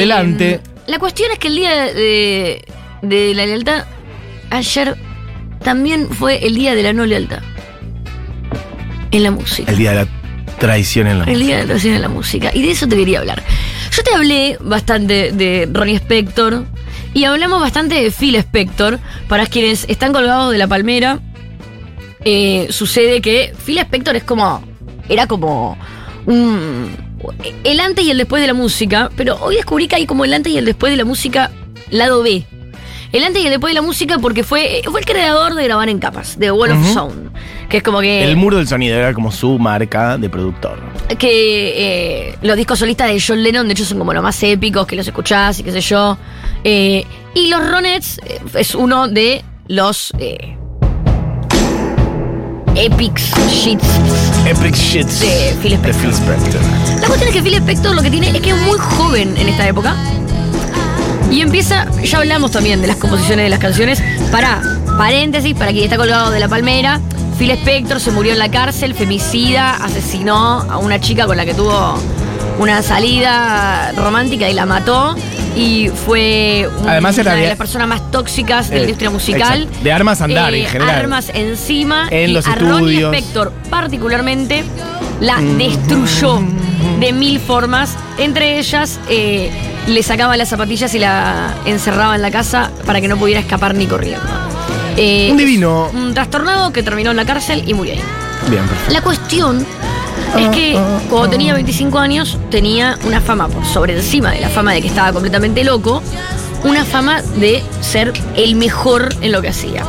Adelante. La cuestión es que el día de, de la lealtad, ayer también fue el día de la no lealtad. En la música. El día de la traición en la El día de la traición en la música. Y de eso te quería hablar. Yo te hablé bastante de Ronnie Spector. Y hablamos bastante de Phil Spector. Para quienes están colgados de la palmera. eh, sucede que Phil Spector es como. Era como un. El antes y el después de la música. Pero hoy descubrí que hay como el antes y el después de la música, lado B. El antes y el después de la música porque fue, fue el creador de grabar en capas, de Wall of Ujú. Sound. Que es como que. El muro del sonido era como su marca de productor. que eh, los discos solistas de John Lennon, de hecho, son como los más épicos, que los escuchás y qué sé yo. Eh, y los Ronettes eh, es uno de los eh, epics shits. Epic Shits. De Phil Spector. De Phil Spector. La cuestión es que Phil Spector lo que tiene es que es muy joven en esta época. Y empieza, ya hablamos también de las composiciones de las canciones. Para, paréntesis, para quien está colgado de la palmera, Phil Spector se murió en la cárcel, femicida, asesinó a una chica con la que tuvo una salida romántica y la mató. Y fue una Además de de- las personas más tóxicas de la Eh, industria musical. exacto. De armas andar, en general. Armas encima. En y los a Ronnie. Spector particularmente la Mm. destruyó de mil formas. Entre ellas, eh, le sacaba las zapatillas y la encerraba en la casa para que no pudiera escapar ni corriendo. Eh, Un divino. Un trastornado que terminó en la cárcel y murió ahí. Bien, perfecto. La cuestión es que cuando tenía 25 años tenía una fama por sobre encima de la fama de que estaba completamente loco, una fama de ser el mejor en lo que hacía.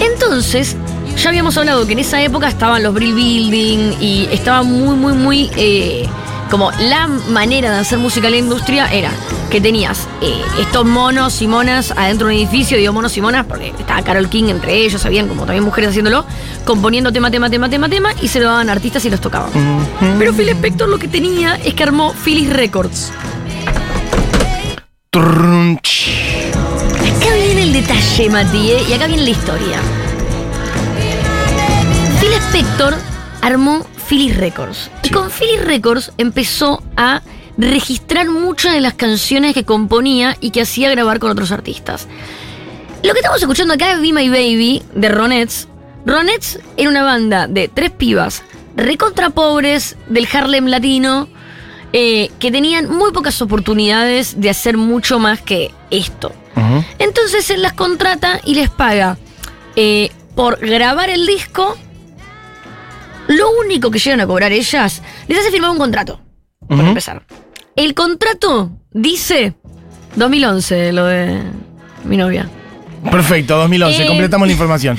Entonces, ya habíamos hablado que en esa época estaban los Brill Building y estaba muy, muy, muy... eh, como la manera de hacer música en la industria era que tenías eh, estos monos y monas adentro de un edificio, digo monos y monas porque estaba Carol King entre ellos, habían como también mujeres haciéndolo, componiendo tema, tema, tema, tema, tema y se lo daban a artistas y los tocaban. Pero Phil Spector lo que tenía es que armó Phyllis Records. Trunch. Acá viene el detalle, Mati, ¿eh? y acá viene la historia. Phil Spector armó Philly Records. Y con Philly Records empezó a registrar muchas de las canciones que componía y que hacía grabar con otros artistas. Lo que estamos escuchando acá es Be My Baby de Ronettes. Ronettes era una banda de tres pibas recontra pobres del Harlem latino eh, que tenían muy pocas oportunidades de hacer mucho más que esto. Entonces él las contrata y les paga eh, por grabar el disco. Lo único que llegan a cobrar ellas, les hace firmar un contrato. Por Ujú. empezar. El contrato dice 2011, lo de mi novia. Perfecto, 2011. Eh. Completamos la información.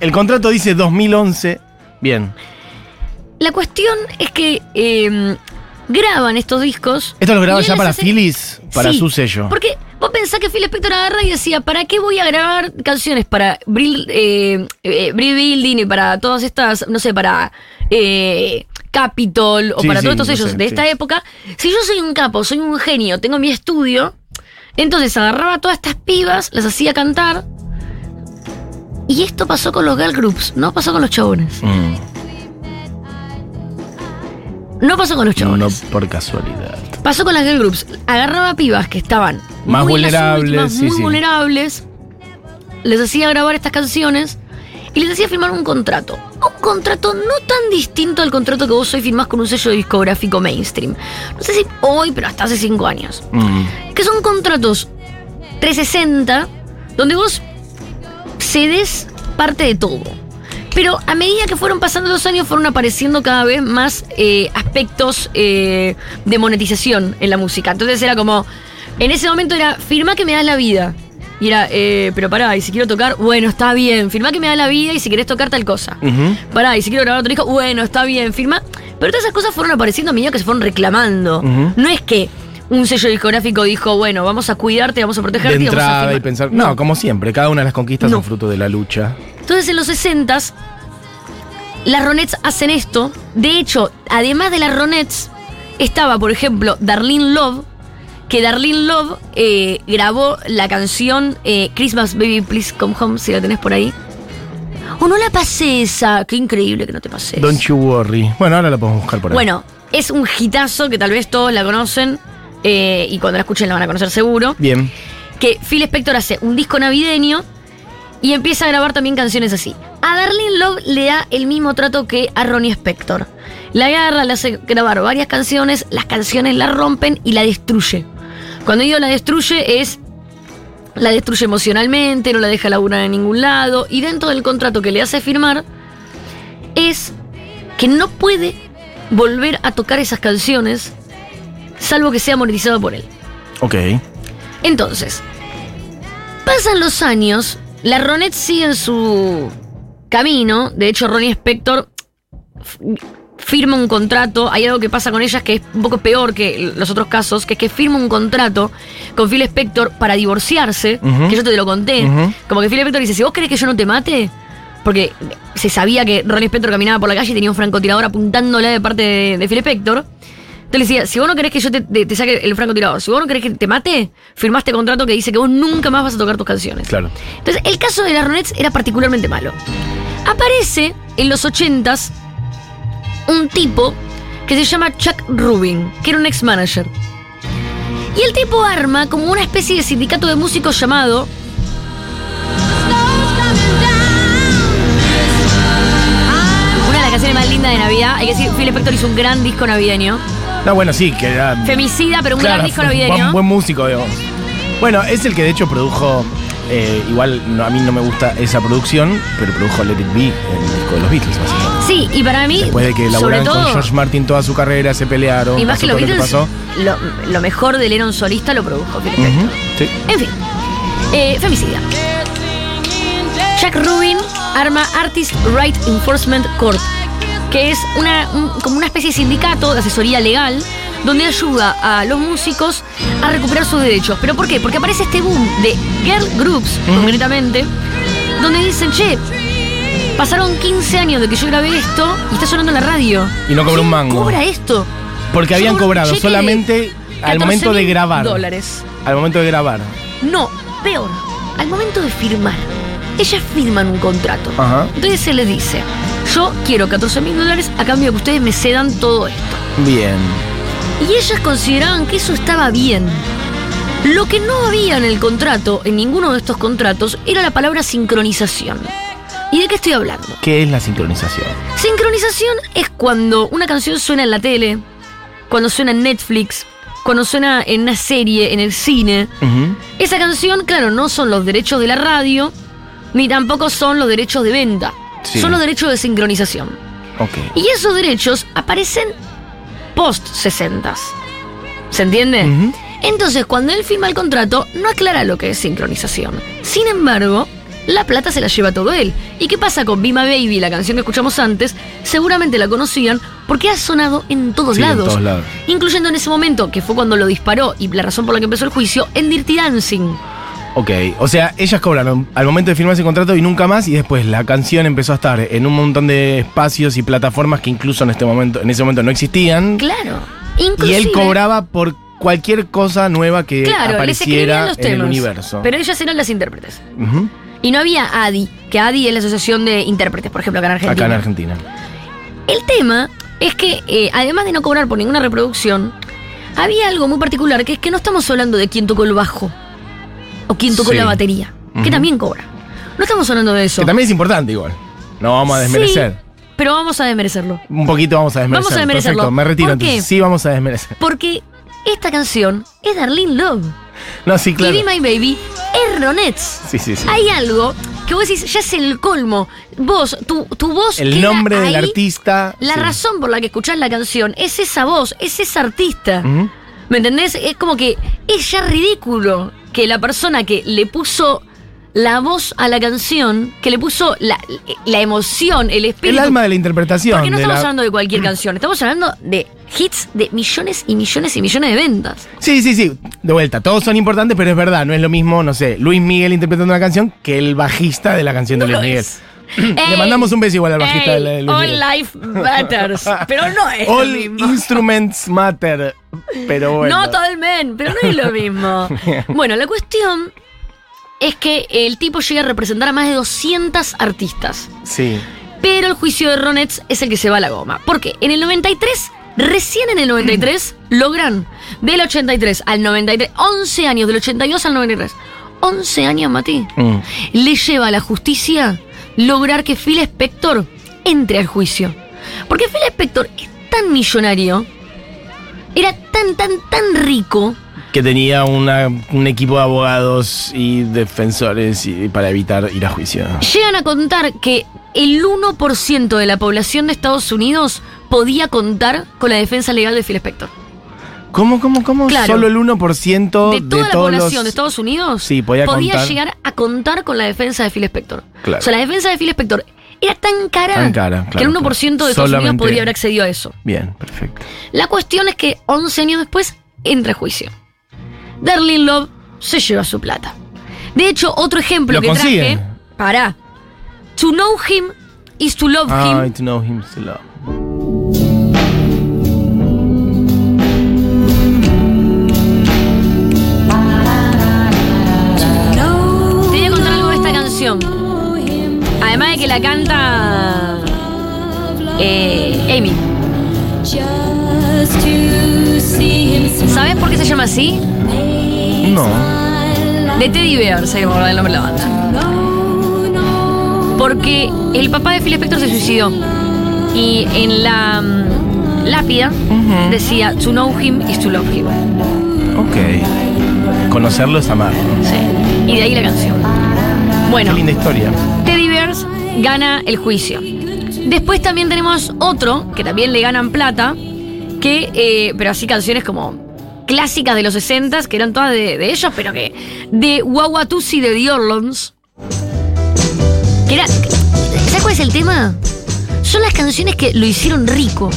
El contrato dice 2011. Bien. La cuestión es que eh, graban estos discos. Esto lo graba ya para hace- Phyllis, para Sí, su sello. Porque pensás que Phil Spector agarra y decía, ¿para qué voy a grabar canciones para Brill, eh, eh, Brill Building y para todas estas, no sé, para eh, Capitol o Sí, para sí, todos estos no sellos sé, de sí. esta época? Si yo soy un capo, soy un genio, tengo mi estudio, entonces agarraba a todas estas pibas, las hacía cantar. Y esto pasó con los girl groups, no pasó con los chabones. Mm, No pasó con los no chabones. por casualidad. Pasó con las girl groups. Agarraba pibas que estaban Más muy las vulnerables, últimas, muy sí. vulnerables. Les hacía grabar estas canciones y les hacía firmar un contrato. Un contrato no tan distinto al contrato que vos hoy firmás con un sello discográfico mainstream. No sé si hoy, pero hasta hace cinco años. Mm, Que son contratos 360 donde vos cedes parte de todo. Pero a medida que fueron pasando los años, fueron apareciendo cada vez más eh, aspectos eh, de monetización en la música. Entonces era como, en ese momento era, firma que me das la vida. Y era, eh, pero pará, y si quiero tocar, bueno, está bien. Firma que me da la vida y si querés tocar tal cosa. ujú. Pará, y si quiero grabar otro disco, bueno, está bien, firma. Pero todas esas cosas fueron apareciendo a medida que se fueron reclamando. No es que un sello discográfico dijo, bueno, vamos a cuidarte, vamos a De protegerte y vamos a entrada y pensar. No, como siempre, cada una de las conquistas No. son fruto de la lucha. Entonces en los 60 las Ronettes hacen esto. De hecho, además de las Ronettes, estaba, por ejemplo, Darlene Love, que Darlene Love eh, grabó la canción eh, Christmas Baby Please Come Home, si la tenés por ahí. O no la pasé esa, qué increíble que no te pasé. Don't you worry. Bueno, ahora la podemos buscar por ahí. Bueno, es un hitazo que tal vez todos la conocen. eh, y cuando la escuchen la van a conocer seguro, Bien. que Phil Spector hace un disco navideño y empieza a grabar también canciones así. A Darlene Love le da el mismo trato que a Ronnie Spector. La agarra, le hace grabar varias canciones, las canciones la rompen y la destruye. Cuando digo la destruye es la destruye emocionalmente, no la deja laburar en ningún lado y dentro del contrato que le hace firmar es que no puede volver a tocar esas canciones salvo que sea monetizado por él. Ok. Entonces, pasan los años, la Ronet sigue en su camino. De hecho, Ronnie Spector firma un contrato. Hay algo que pasa con ellas que es un poco peor que los otros casos, que es que firma un contrato con Phil Spector para divorciarse, que yo te lo conté. Como que Phil Spector dice, si vos querés que yo no te mate, porque se sabía que Ronnie Spector caminaba por la calle y tenía un francotirador apuntándole de parte de, de Phil Spector. Entonces le decía, si vos no querés que yo te, te- te saque el francotirador, si vos no querés que te mate, firmaste contrato que dice que vos nunca más vas a tocar tus canciones. Claro. Entonces, el caso de las Ronettes era particularmente malo. Aparece en los ochentas un tipo que se llama Chuck Rubin, que era un ex-manager. Y el tipo arma como una especie de sindicato de músicos llamado una de las canciones más lindas de Navidad. Hay que decir, Phil Spector hizo un gran disco navideño. No, bueno, sí, que era. Femicida, pero un Claro, gran disco navideño. Buen, buen músico, digamos. Bueno, es el que de hecho produjo. eh, igual no, a mí no me gusta esa producción, pero produjo Let It Be, el disco de los Beatles, básicamente. Sí, y para mí, Después de que laburaron con todo, George Martin toda su carrera, se pelearon. y más pasó que los todo lo Beatles, pasó. lo, lo mejor del Lennon solista lo produjo. Ujú, sí. En fin, eh, femicida. Jack Rubin arma Artist Right Enforcement Court, que es una, un- como una especie de sindicato de asesoría legal donde ayuda a los músicos a recuperar sus derechos. ¿Pero por qué? Porque aparece este boom de girl groups, concretamente, donde dicen, che, pasaron 15 años de que yo grabé esto y está sonando en la radio. Y no cobró un ¿Quién mango. cobra esto? Porque habían cobrado solamente al momento de 14.000 grabar. dólares. Al momento de grabar. No, peor, al momento de firmar. Ellas firman un contrato. Ajá. Entonces se les dice, yo quiero 14 mil dólares a cambio de que ustedes me cedan todo esto. Bien. Y ellas consideraban que eso estaba bien. Lo que no había en el contrato, en ninguno de estos contratos, era la palabra sincronización. ¿Y de qué estoy hablando? ¿Qué es la sincronización? Sincronización es cuando una canción suena en la tele, cuando suena en Netflix, cuando suena en una serie, en el cine. Esa canción, claro, no son los derechos de la radio, ni tampoco son los derechos de venta. Sí. Son los derechos de sincronización. Y esos derechos aparecen post 60 ¿Se entiende? Entonces, cuando él firma el contrato, no aclara lo que es sincronización. Sin embargo, la plata se la lleva todo él. ¿Y qué pasa con Be My Baby, la canción que escuchamos antes? Seguramente la conocían porque ha sonado en todos Sí, en lados. todos lados. Incluyendo en ese momento, que fue cuando lo disparó y la razón por la que empezó el juicio, en Dirty Dancing. Ok, o sea, ellas cobraron al momento de firmar ese contrato y nunca más, y después la canción empezó a estar en un montón de espacios y plataformas que incluso en este momento, en ese momento no existían. Claro. Y Inclusive, él cobraba por cualquier cosa nueva que Claro, apareciera los en el universo. Pero ellas eran las intérpretes. Y no había ADI, que ADI es la Asociación de Intérpretes, por ejemplo, acá en Argentina. Acá en Argentina. El tema es que, eh, además de no cobrar por ninguna reproducción, había algo muy particular, que es que no estamos hablando de quién tocó el bajo o quién tocó Sí. la batería, que también cobra. No estamos hablando de eso. Que también es importante igual. No vamos a desmerecer. Sí, pero vamos a desmerecerlo. Un poquito vamos a desmerecer. Vamos a desmerecerlo. Perfecto, me retiro ¿Por qué? entonces. Sí, vamos a desmerecer. Porque esta canción es Darlene Love. No, sí, claro. Y Be My Baby es Ronettes. Sí, sí, sí. Hay algo que vos decís, ya es el colmo. Vos, tu, tu voz. El nombre del artista. La sí. razón por la que escuchás la canción es esa voz, es ese artista. Ujú. ¿Me entendés? Es como que es ya ridículo que la persona que le puso la voz a la canción, que le puso la, la emoción, el espíritu. El alma de la interpretación. porque no estamos la- hablando de cualquier canción, estamos hablando de hits de millones y millones y millones de ventas. Sí, sí, sí. De vuelta, todos son importantes, pero es verdad, no es lo mismo, no sé, Luis Miguel interpretando una canción que el bajista de la canción de Luis Miguel. es. Le mandamos un beso igual al bajista Ey, de, Luis All life matters. Pero no es All lo mismo. instruments matter. Pero bueno. No todo el men, pero no es lo mismo. bueno, la cuestión es que el tipo llega a representar a más de 200 artistas. Sí. Pero el juicio de Ronets es el que se va a la goma. Porque en el 93 Recién en el 93 logran del 83 al 93, 11 años, del 82 al 93. 11 años, Mati. Mm. Le lleva a la justicia lograr que Phil Spector entre al juicio. Porque Phil Spector es tan millonario, era tan, tan, tan rico, Que tenía una- un equipo de abogados y defensores y- para evitar ir a juicio. llegan a contar que el 1% de la población de Estados Unidos podía contar con la defensa legal de Phil Spector. ¿Cómo, cómo, cómo? Claro. Solo el 1% De toda la todos población los- de Estados Unidos Sí, podía contar. llegar a contar con la defensa de Phil Spector. Claro. O sea, la defensa de Phil Spector era tan cara, Tan cara, que el 1% de Estados Unidos podría haber accedido a eso. Bien, perfecto. La cuestión es que 11 años después entra a juicio. Darlene Love se lleva su plata. De hecho, otro ejemplo Lo que traje. Para. To know him is to love Ah, him. to know him to love. La canta. eh, Amy. ¿Sabes por qué se llama así? No. De Teddy Bear, se llama el nombre de la banda. Porque el papá de Phil Spector se suicidó. Y en la mm, lápida decía: To know him is to love him. Ok. Conocerlo es amar. Sí. Y de ahí la canción. Bueno, Qué linda historia. Teddy gana el juicio. Después también tenemos otro, que también le ganan plata, que, eh, pero así canciones como clásicas de los 60 que eran todas de, ellos, pero que. De Wawatusi de The. Que era. ¿Sabes cuál es el tema? Son las canciones que lo hicieron rico.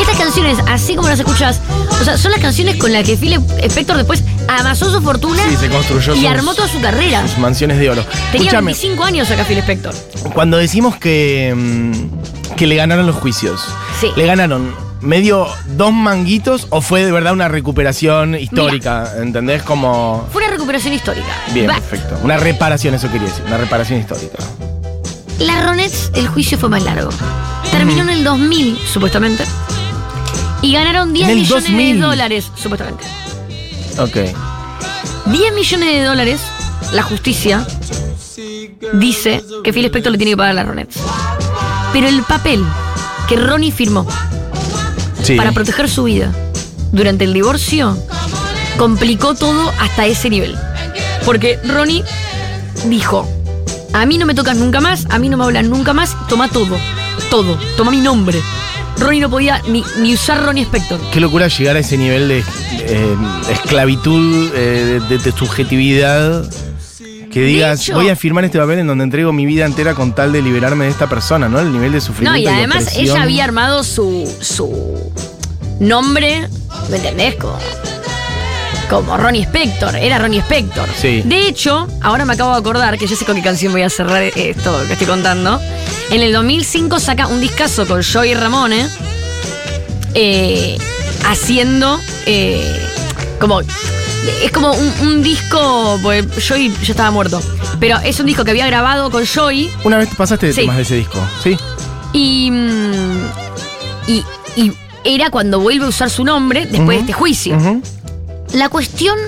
Estas canciones, así como las escuchas, o sea, son las canciones con las que Phil Spector después amasó su fortuna Sí, se construyó y sus- armó toda su carrera. Sus mansiones de oro. Tenía Escúchame, 25 años acá Phil Spector. cuando decimos que, mm, que le ganaron los juicios, Sí. ¿le ganaron medio dos manguitos o fue de verdad una recuperación histórica? ¿Entendés? Como. Fue una recuperación histórica. Bien, perfecto. Una reparación, eso quería decir. Una reparación histórica. Ronettes, el juicio fue más largo. Terminó en el 2000, supuestamente. Y ganaron 10 En el millones 2000. de dólares, supuestamente. Ok. 10 millones de dólares, la justicia dice que Phil Spector le tiene que pagar a las Ronettes. Pero el papel que Ronnie firmó Sí. para proteger su vida durante el divorcio complicó todo hasta ese nivel. Porque Ronnie dijo, a mí no me tocas nunca más, a mí no me hablan nunca más, toma todo, todo, toma mi nombre. Ronnie no podía ni, ni usar Ronnie Spector. Qué locura llegar a ese nivel de eh, esclavitud, eh, de, de subjetividad. Que digas, hecho- voy a firmar este papel en donde entrego mi vida entera con tal de liberarme de esta persona, ¿no? El nivel de No, sufrimiento. y además ella había armado su, su nombre, ¿me entendés? Como, como Ronnie Spector, era Ronnie Spector. Sí. De hecho, ahora me acabo de acordar que ya sé con qué canción voy a cerrar esto que estoy contando. En el 2005 saca un discazo con Joey Ramone, eh, haciendo eh, como... Es como un, un disco, pues Joey ya estaba muerto, pero es un disco que había grabado con Joey Una vez pasaste de Sí. temas de ese disco, ¿sí? y, mm, y, y era cuando vuelve a usar su nombre después de este juicio. La cuestión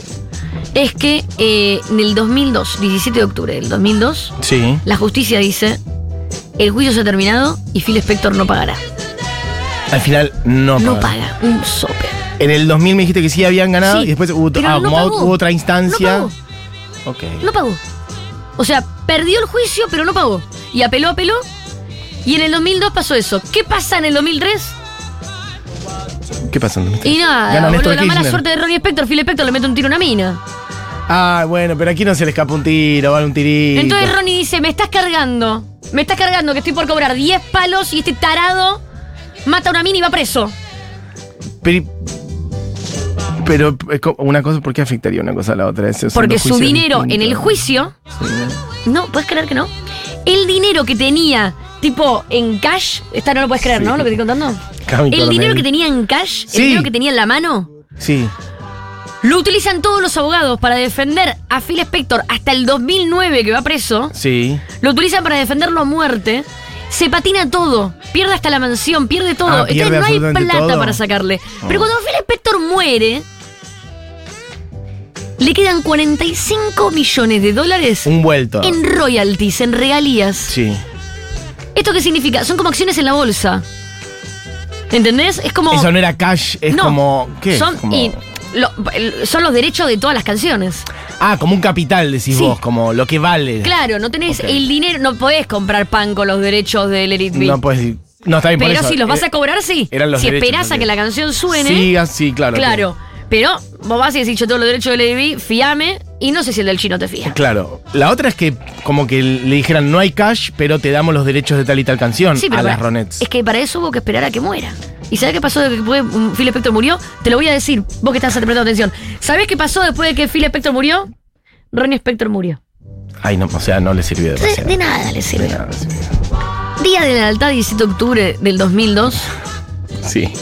es que eh, en el 2002, 17 de octubre del 2002, Sí. la justicia dice, el juicio se ha terminado y Phil Spector no pagará. Al final no, No paga. paga, un sope. En el 2000 me dijiste que sí habían ganado Sí, y después hubo, ah, no como pagó. hubo otra instancia. No ok. No pagó. O sea, perdió el juicio, pero no pagó. Y apeló, apeló. Y en el 2002 pasó eso. ¿Qué pasa en el 2003? ¿Qué pasa? en el 2003? Y nada, boludo, la mala suerte de Ronnie Spector, Phil Spector le mete un tiro a una mina. Ah, bueno, pero aquí no se le escapa un tiro, vale un tirito. Entonces Ronnie dice, me estás cargando. Me estás cargando que estoy por cobrar 10 palos y este tarado mata a una mina y va preso. Pero, pero una cosa, ¿por qué afectaría una cosa a la otra? Esos Porque su dinero en el juicio... Sí. No, ¿puedes creer que no? El dinero que tenía, tipo, en cash... Esta no lo puedes creer, Sí. ¿no? Lo que estoy contando. El dinero que tenía en cash, el dinero que tenía en la mano... Sí. Lo utilizan todos los abogados para defender a Phil Spector hasta el 2009 que va preso. Sí. Lo utilizan para defenderlo a muerte. Se patina todo, pierde hasta la mansión, pierde todo. Ah, pierde Entonces no hay plata todo. para sacarle. Oh. Pero cuando Phil Spector muere, le quedan 45 millones de dólares Un vuelto. en royalties, en regalías. Sí. ¿Esto qué significa? Son como acciones en la bolsa. ¿Entendés? Es como. Eso no era cash, es No, como. ¿Qué? Son, Como- y lo- son los derechos de todas las canciones. Ah, como un capital, decís Sí. vos, como lo que vale. Claro, no tenés el dinero, no podés comprar pan con los derechos del Let It Be. No decir. No, está bien por Pero eso. si los vas Eh, a cobrar, sí. eran los si derechos, esperás a que la canción suene. Sí, ah, sí, claro. claro. Pero vos vas y decís, yo tengo los derechos de It Be, fíame, y no sé si el del chino te fía. Claro. La otra es que como que le dijeran no hay cash, pero te damos los derechos de tal y tal canción Sí, pero a las Ronettes. Es que para eso hubo que esperar a que muera. ¿Y sabés qué pasó desde que fue- um, Phil Spector murió? Te lo voy a decir, vos que estás prestando atención. ¿Sabés qué pasó después de que Phil Spector murió? Ronnie Spector murió. Ay, no, o sea, no le sirvió De, de nada le De sirve. nada le sirvió. Día de lealtad, 17 de octubre del 2002. Sí.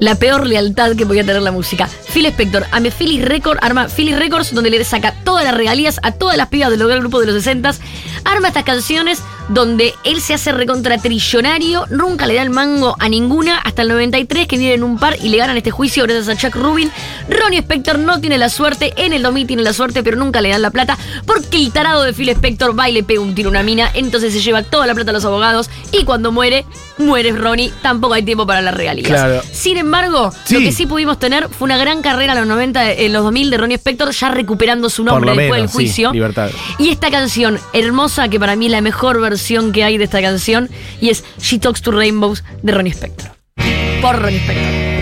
La peor lealtad que podía tener la música. Phil Spector, ame Philly Record, arma Philly Records, donde le saca todas las regalías a todas las pibas del gran grupo de los 60 Arma estas canciones donde él se hace recontra trillonario, nunca le da el mango a ninguna, hasta el 93 que vienen un par y le ganan este juicio gracias a Chuck Rubin. Ronnie Spector no tiene la suerte, en el 2000 tiene la suerte, pero nunca le dan la plata, porque el tarado de Phil Spector va y le pega un tiro a una mina, entonces se lleva toda la plata a los abogados y cuando muere, muere Ronnie, tampoco hay tiempo para las regalías. Claro. Sin embargo, Sí. lo que sí pudimos tener fue una gran carrera en los 90, en los 2000 de Ronnie Spector, ya recuperando su nombre después menos, del juicio. sí, libertad. Y esta canción hermosa, que para mí es la mejor versión que hay de esta canción, y es She Talks to Rainbows de Ronnie Spector. Por Ronnie Spector.